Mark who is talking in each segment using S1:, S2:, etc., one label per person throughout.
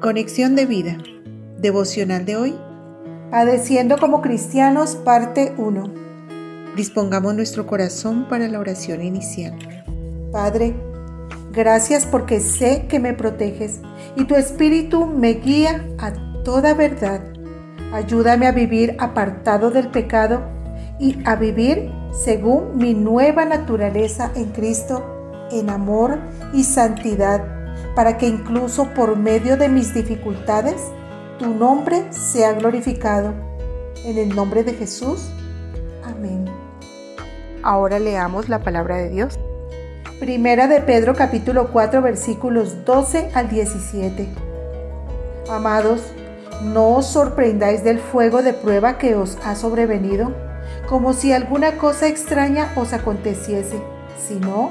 S1: Conexión de vida. Devocional de hoy.
S2: Padeciendo como cristianos, parte 1.
S1: Dispongamos nuestro corazón para la oración inicial.
S2: Padre, gracias porque sé que me proteges y tu espíritu me guía a toda verdad. Ayúdame a vivir apartado del pecado y a vivir según mi nueva naturaleza en Cristo, en amor y santidad para que incluso por medio de mis dificultades, tu nombre sea glorificado. En el nombre de Jesús. Amén.
S1: Ahora leamos la palabra de Dios.
S2: Primera de Pedro capítulo 4 versículos 12 al 17. Amados, no os sorprendáis del fuego de prueba que os ha sobrevenido, como si alguna cosa extraña os aconteciese, sino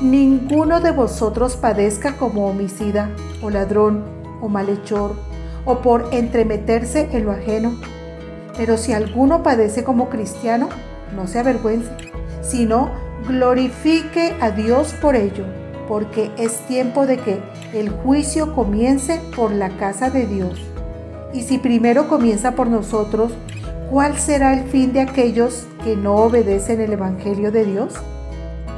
S2: ninguno de vosotros padezca como homicida, o ladrón, o malhechor, o por entremeterse en lo ajeno. Pero si alguno padece como cristiano, no se avergüence, sino glorifique a Dios por ello, porque es tiempo de que el juicio comience por la casa de Dios. Y si primero comienza por nosotros, ¿cuál será el fin de aquellos que no obedecen el Evangelio de Dios?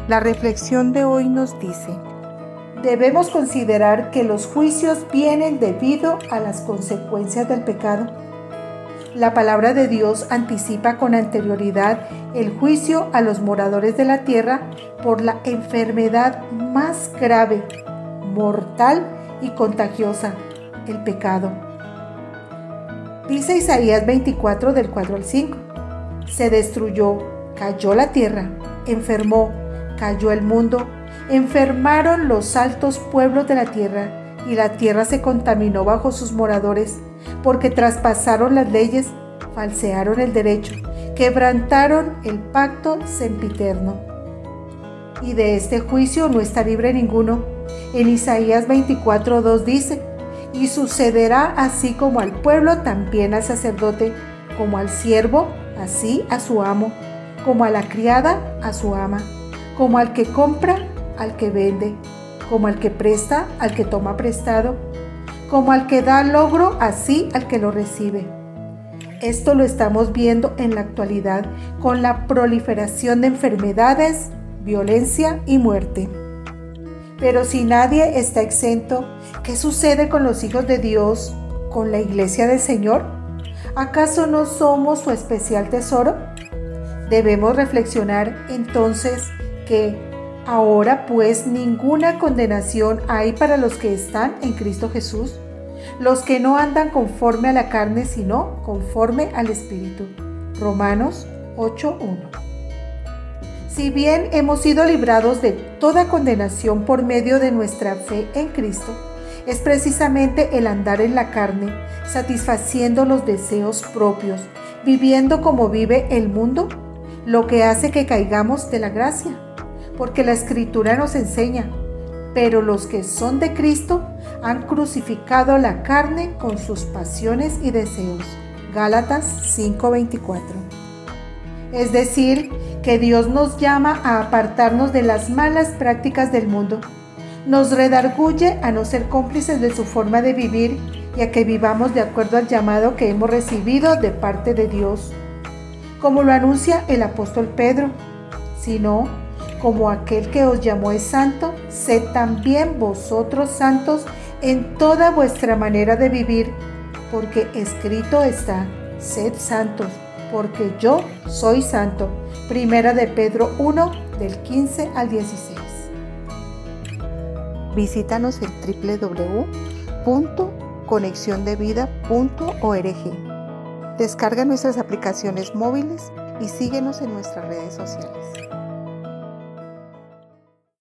S1: La reflexión de hoy nos dice,
S2: debemos considerar que los juicios vienen debido a las consecuencias del pecado. La palabra de Dios anticipa con anterioridad el juicio a los moradores de la tierra por la enfermedad más grave, mortal y contagiosa, el pecado. Dice Isaías 24 del 4 al 5, se destruyó, cayó la tierra, enfermó, cayó el mundo, enfermaron los altos pueblos de la tierra, y la tierra se contaminó bajo sus moradores, porque traspasaron las leyes, falsearon el derecho, quebrantaron el pacto sempiterno. Y de este juicio no está libre ninguno. En Isaías 24:2 dice, y sucederá así como al pueblo, también al sacerdote, como al siervo, así a su amo, como a la criada, a su ama como al que compra, al que vende, como al que presta, al que toma prestado, como al que da logro, así al que lo recibe. Esto lo estamos viendo en la actualidad con la proliferación de enfermedades, violencia y muerte. Pero si nadie está exento, ¿qué sucede con los hijos de Dios, con la iglesia del Señor? ¿Acaso no somos su especial tesoro? Debemos reflexionar entonces que ahora pues ninguna condenación hay para los que están en Cristo Jesús, los que no andan conforme a la carne, sino conforme al Espíritu. Romanos 8.1. Si bien hemos sido librados de toda condenación por medio de nuestra fe en Cristo, es precisamente el andar en la carne, satisfaciendo los deseos propios, viviendo como vive el mundo, lo que hace que caigamos de la gracia porque la escritura nos enseña, pero los que son de Cristo han crucificado la carne con sus pasiones y deseos. Gálatas 5:24. Es decir, que Dios nos llama a apartarnos de las malas prácticas del mundo. Nos redarguye a no ser cómplices de su forma de vivir y a que vivamos de acuerdo al llamado que hemos recibido de parte de Dios. Como lo anuncia el apóstol Pedro, sino como aquel que os llamó es santo, sed también vosotros santos en toda vuestra manera de vivir, porque escrito está, sed santos, porque yo soy santo. Primera de Pedro 1, del 15 al 16.
S1: Visítanos en www.conexiondevida.org. Descarga nuestras aplicaciones móviles y síguenos en nuestras redes sociales.